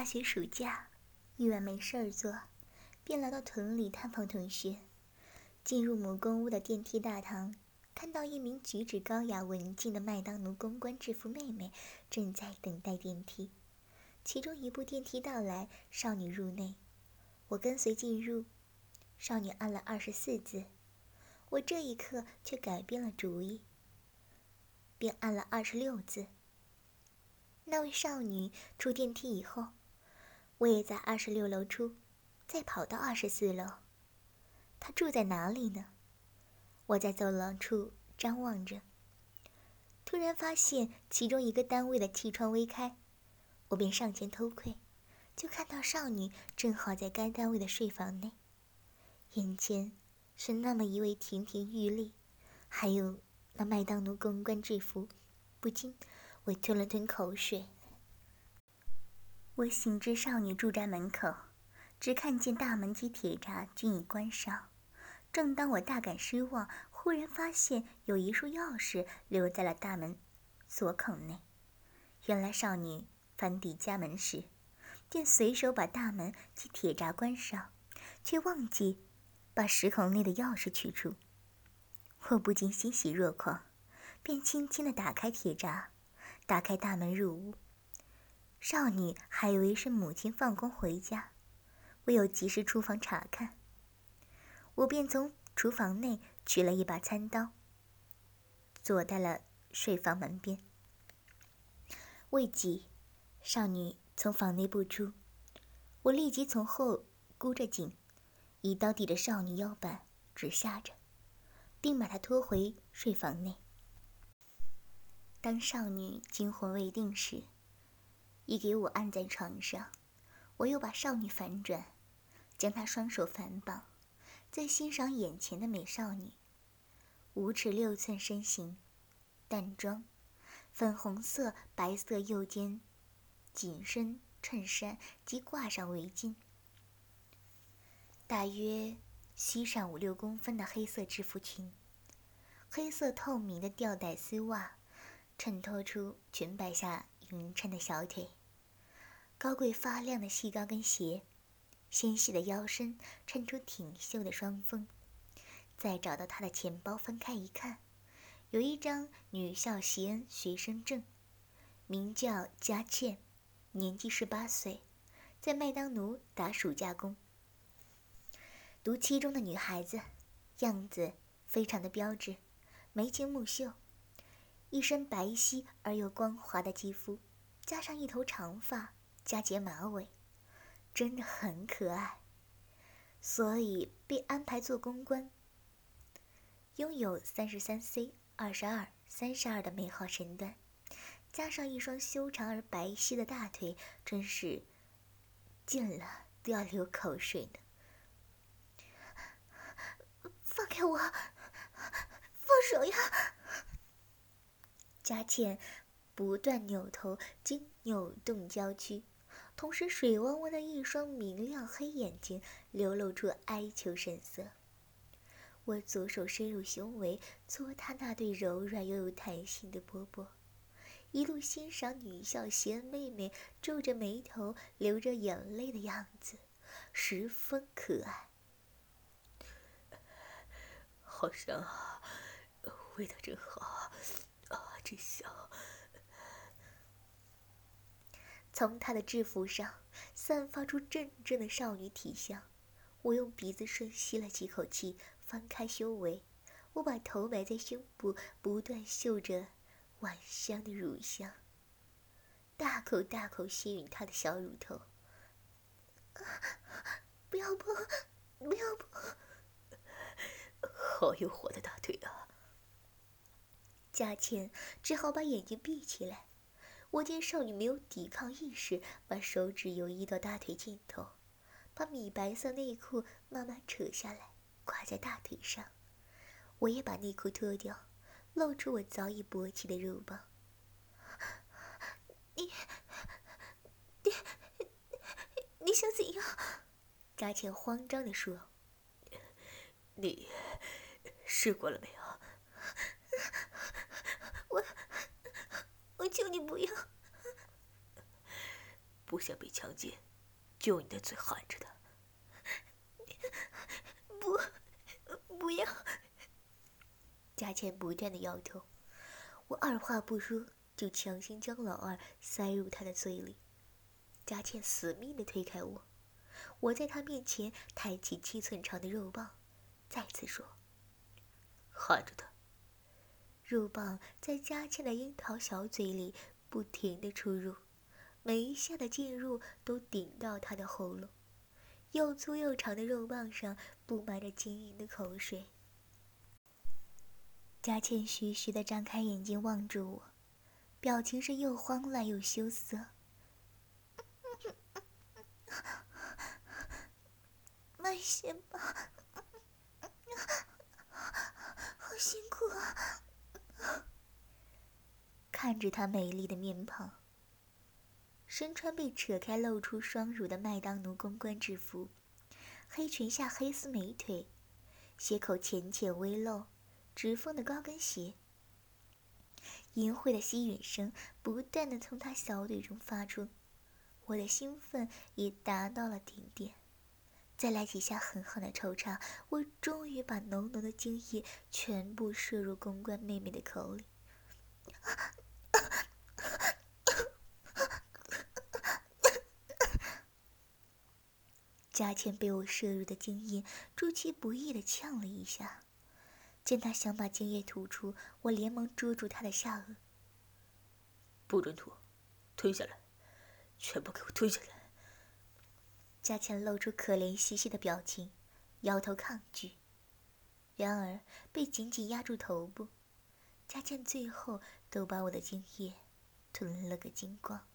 大学暑假，一晚没事儿做，便来到屯里探访同学。进入母公屋的电梯大堂，看到一名举止高雅、文静的麦当奴公关制服妹妹正在等待电梯。其中一部电梯到来，少女入内，我跟随进入。少女按了二十四字，我这一刻却改变了主意，便按了二十六字。那位少女出电梯以后，我也在二十六楼出，再跑到二十四楼。她住在哪里呢？我在走廊处张望着，突然发现其中一个单位的气窗微开，我便上前偷窥，就看到少女正好在该单位的睡房内，眼前是那么一位亭亭玉立，还有那麦当奴公关制服，不禁。我吞了吞口水。我行至少女住宅门口，只看见大门及铁闸均已关上。正当我大感失望，忽然发现有一束钥匙留在了大门锁孔内。原来少女翻抵家门时，便随手把大门及铁闸关上，却忘记把石孔内的钥匙取出。我不禁欣喜若狂，便轻轻地打开铁闸。打开大门入屋，少女还以为是母亲放工回家，未有及时出房查看。我便从厨房内取了一把餐刀，坐在了睡房门边。未几，少女从房内步出，我立即从后箍着颈，一刀抵着少女腰板，直下着，并把她拖回睡房内。当少女惊魂未定时，已给我按在床上。我又把少女反转，将她双手反绑，在欣赏眼前的美少女。五尺六寸身形，淡妆，粉红色、白色右肩紧身衬衫及挂上围巾，大约膝上五六公分的黑色制服裙，黑色透明的吊带丝袜。衬托出裙摆下匀称的小腿，高贵发亮的细高跟鞋，纤细的腰身衬出挺秀的双峰。再找到她的钱包，翻开一看，有一张女校习恩学生证，名叫佳倩，年纪十八岁，在麦当奴打暑假工。读七中的女孩子，样子非常的标致，眉清目秀。一身白皙而又光滑的肌肤，加上一头长发，加结马尾，真的很可爱，所以被安排做公关。拥有三十三 C、二十二、三十二的美好身段，加上一双修长而白皙的大腿，真是见了都要流口水呢。放开我！放手呀！佳倩不断扭头及扭动娇躯，同时水汪汪的一双明亮黑眼睛流露出哀求神色。我左手伸入胸围，搓她那对柔软又有弹性的波波，一路欣赏女校贤妹妹皱着眉头、流着眼泪的样子，十分可爱。好香啊，味道真好。啊真香！从她的制服上散发出阵阵的少女体香。我用鼻子深吸了几口气，翻开胸围，我把头埋在胸部，不断嗅着晚香的乳香，大口大口吸吮她的小乳头。不要碰！不要碰！好有火的大腿啊！佳倩只好把眼睛闭起来。我见少女没有抵抗意识，把手指游移到大腿尽头，把米白色内裤慢慢扯下来，挂在大腿上。我也把内裤脱掉，露出我早已勃起的肉棒。你，你，你想怎样？佳倩慌张地说：“你试过了没有？”，我求你不要，不想被强奸，就用你的嘴含着的。不，不要！佳倩不断的摇头，我二话不说就强行将老二塞入她的嘴里。佳倩死命的推开我，我在她面前抬起七寸长的肉棒，再次说：“含着的。”肉棒在佳倩的樱桃小嘴里不停的出入，每一下的进入都顶到她的喉咙。又粗又长的肉棒上布满着晶莹的口水。佳倩徐徐的张开眼睛望着我，表情是又慌乱又羞涩。慢些吧，好辛苦啊！看着她美丽的面庞。身穿被扯开露出双乳的麦当奴公关制服，黑裙下黑丝美腿，鞋口浅浅微露，直缝的高跟鞋。淫秽的吸吮声不断的从她小腿中发出，我的兴奋也达到了顶点。再来几下狠狠的抽插，我终于把浓浓的精液全部射入公关妹妹的口里。佳倩被我射入的精液出其不意的呛了一下，见她想把精液吐出，我连忙捉住她的下颚。不准吐，吞下来，全部给我吞下来。佳倩露出可怜兮兮的表情，摇头抗拒，然而被紧紧压住头部，佳倩最后都把我的精液吞了个精光。